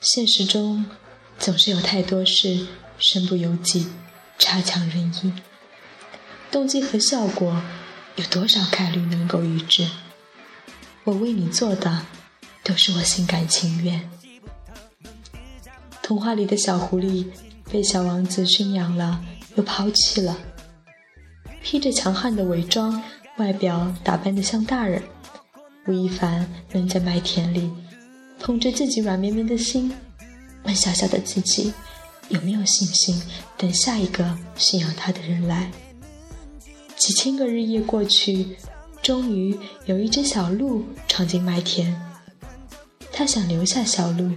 现实中总是有太多事身不由己，差强人意。动机和效果有多少概率能够一致？我为你做的都是我心甘情愿。童话里的小狐狸被小王子驯养了，又抛弃了，披着强悍的伪装，外表打扮得像大人。吴亦凡扔在麦田里，捧着自己软绵绵的心，问小小的自己：有没有信心等下一个驯养他的人来？几千个日夜过去，终于有一只小鹿闯进麦田。他想留下小鹿，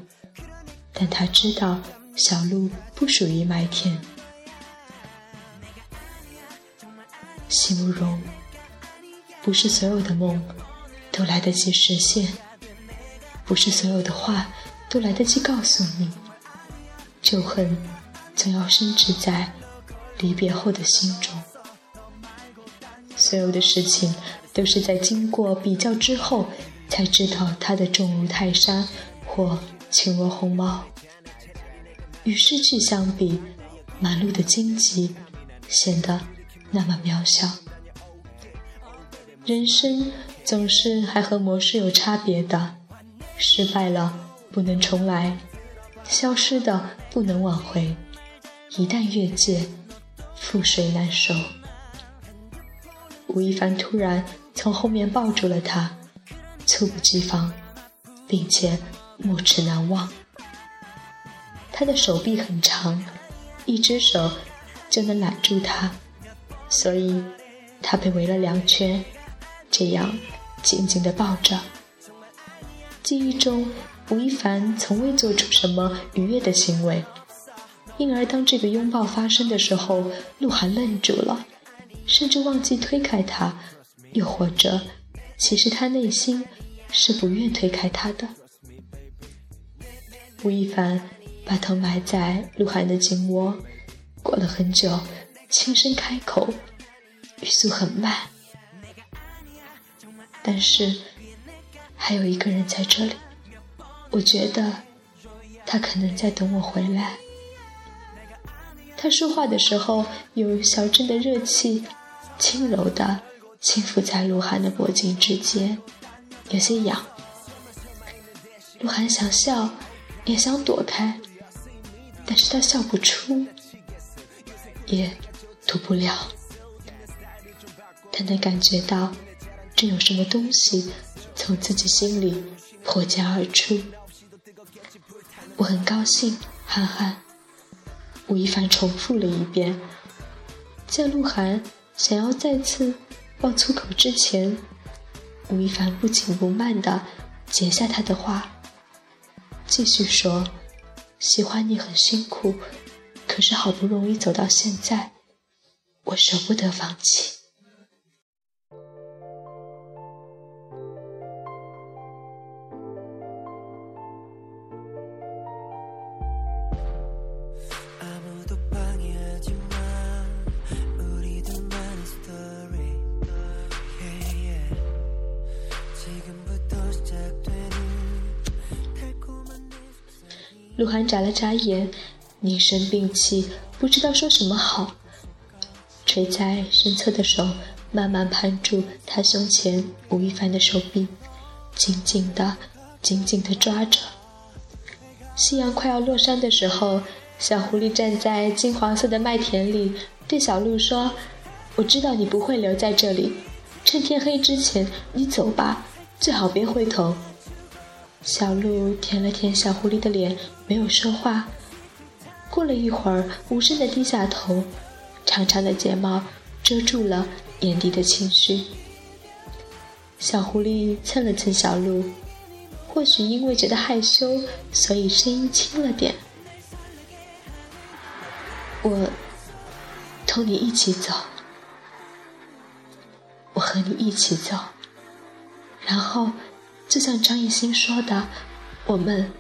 但他知道小鹿不属于麦田。席慕容，不是所有的梦。都来得及实现，不是所有的话都来得及告诉你。旧恨总要深植在离别后的心中。所有的事情都是在经过比较之后，才知道它的重如泰山或轻如鸿毛。与失去相比，满路的荆棘显得那么渺小。人生。总是还和模式有差别的，失败了不能重来，消失的不能挽回，一旦越界，覆水难收。吴亦凡突然从后面抱住了他，猝不及防，并且没齿难忘。他的手臂很长，一只手就能揽住他，所以他被围了两圈，这样。紧紧地抱着。记忆中，吴亦凡从未做出什么愉悦的行为，因而当这个拥抱发生的时候，鹿晗愣住了，甚至忘记推开他，又或者，其实他内心是不愿推开他的。吴亦凡把头埋在鹿晗的颈窝，过了很久，轻声开口，语速很慢。但是，还有一个人在这里，我觉得他可能在等我回来。他说话的时候有小镇的热气，轻柔的轻抚在鹿晗的脖颈之间，有些痒。鹿晗想笑，也想躲开，但是他笑不出，也躲不了。他能感觉到。这有什么东西从自己心里破茧而出？我很高兴，涵涵。吴亦凡重复了一遍。在鹿晗想要再次爆粗口之前，吴亦凡不紧不慢地截下他的话，继续说：“喜欢你很辛苦，可是好不容易走到现在，我舍不得放弃。”鹿晗眨了眨眼，凝神屏气，不知道说什么好。垂在身侧的手慢慢攀住他胸前吴亦凡的手臂，紧紧的、紧紧的抓着。夕阳快要落山的时候，小狐狸站在金黄色的麦田里，对小鹿说：“我知道你不会留在这里，趁天黑之前你走吧，最好别回头。”小鹿舔了舔小狐狸的脸，没有说话。过了一会儿，无声的低下头，长长的睫毛遮住了眼底的情绪。小狐狸蹭了蹭小鹿，或许因为觉得害羞，所以声音轻了点。我同你一起走，我和你一起走，然后。就像张艺兴说的，我们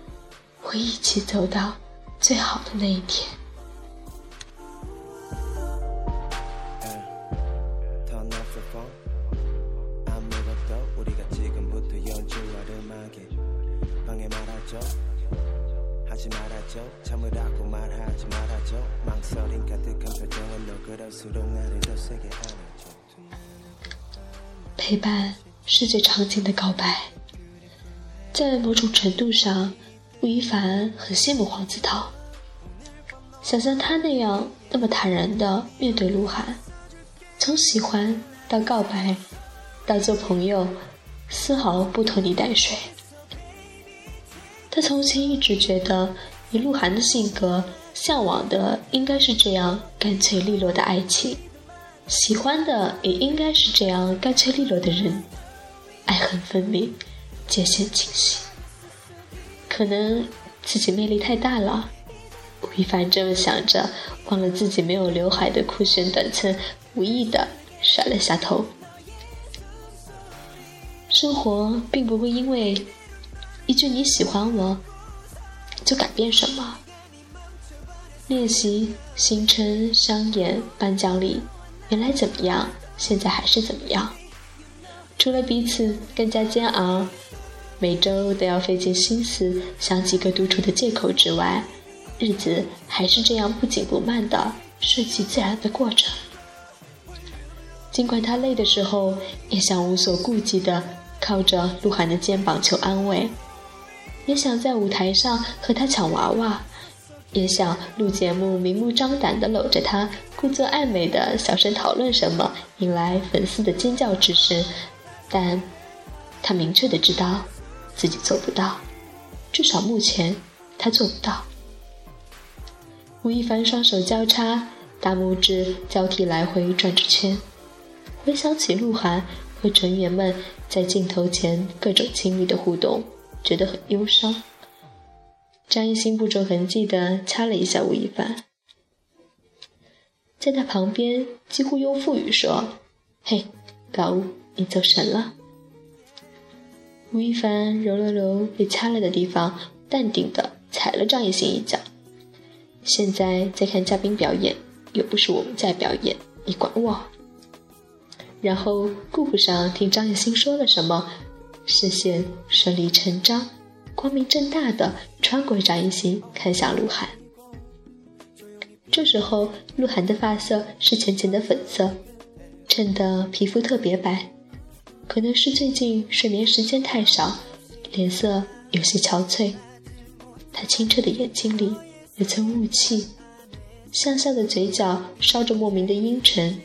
会一起走到最好的那一天。陪伴是最长情的告白，在某种程度上，吴亦凡很羡慕黄子韬，想像他那样那么坦然的面对鹿晗，从喜欢到告白，到做朋友，丝毫不拖泥带水。他从前一直觉得，以鹿晗的性格，向往的应该是这样干脆利落的爱情。喜欢的也应该是这样干脆利落的人，爱恨分明，界限清晰。可能自己魅力太大了，吴亦凡这么想着，忘了自己没有刘海的酷炫短寸，无意的甩了下头。生活并不会因为一句你喜欢我就改变什么。练习星辰商演颁奖礼。原来怎么样，现在还是怎么样。除了彼此更加煎熬，每周都要费尽心思想几个独处的借口之外，日子还是这样不紧不慢的顺其自然的过着。尽管他累的时候，也想无所顾忌的靠着鹿晗的肩膀求安慰，也想在舞台上和他抢娃娃。也想录节目，明目张胆地搂着他，故作暧昧的小声讨论什么，引来粉丝的尖叫之声。但，他明确的知道，自己做不到，至少目前他做不到。吴亦凡双手交叉，大拇指交替来回转着圈，回想起鹿晗和成员们在镜头前各种亲密的互动，觉得很忧伤。张艺兴不着痕迹地掐了一下吴亦凡，在他旁边几乎用腹语说：“嘿，老吴，你走神了。”吴亦凡揉了揉被掐了的地方，淡定地踩了张艺兴一脚。现在在看嘉宾表演，又不是我们在表演，你管我？然后顾不上听张艺兴说了什么，视线顺理成章。光明正大的穿过张艺兴，看向鹿晗。这时候，鹿晗的发色是浅浅的粉色，衬得皮肤特别白。可能是最近睡眠时间太少，脸色有些憔悴。他清澈的眼睛里有层雾气，向下的嘴角烧着莫名的阴沉，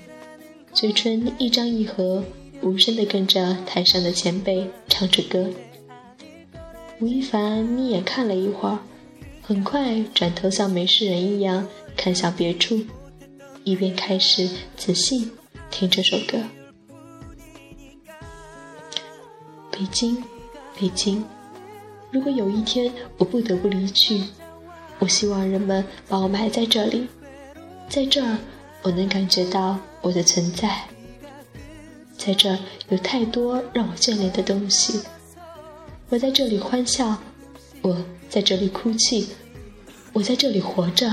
嘴唇一张一合，无声地跟着台上的前辈唱着歌。吴亦凡眯眼看了一会儿，很快转头像没事人一样看向别处，一边开始仔细听这首歌。北京，北京，如果有一天我不得不离去，我希望人们把我埋在这里，在这儿我能感觉到我的存在，在这儿有太多让我眷恋的东西。我在这里欢笑，我在这里哭泣，我在这里活着，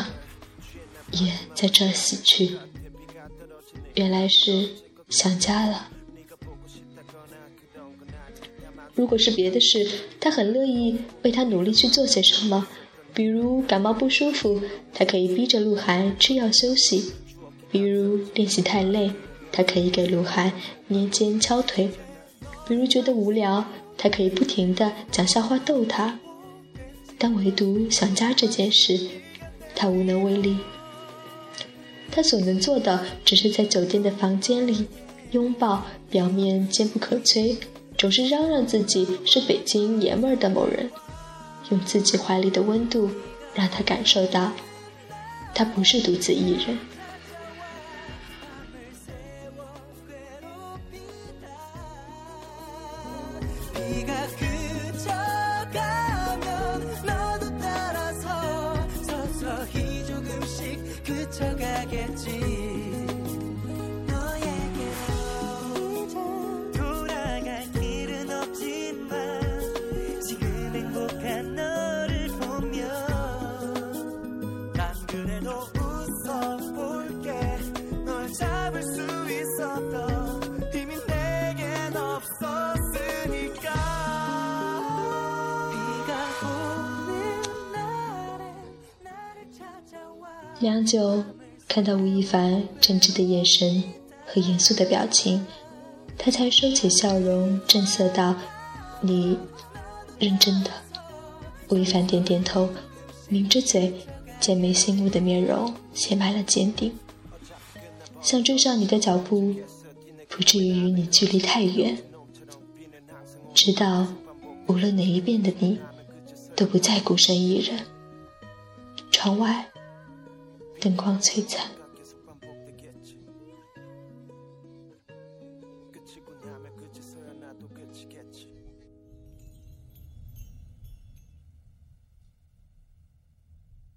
也在这儿死去。原来是想家了。如果是别的事，他很乐意为他努力去做些什么，比如感冒不舒服，他可以逼着鹿晗吃药休息；比如练习太累，他可以给鹿晗捏肩敲腿；比如觉得无聊。他可以不停地讲笑话逗他，但唯独想家这件事，他无能为力。他所能做的，只是在酒店的房间里拥抱表面坚不可摧、总是嚷嚷自己是北京爷们儿的某人，用自己怀里的温度，让他感受到，他不是独自一人。Yeah. 良久，看到吴亦凡真挚的眼神和严肃的表情，他才收起笑容，正色道：“你认真的？”吴亦凡点点头，抿着嘴，剑眉星目的面容写满了坚定。想追上你的脚步，不至于与你距离太远，直到无论哪一边的你，都不再孤身一人。窗外。灯光璀璨。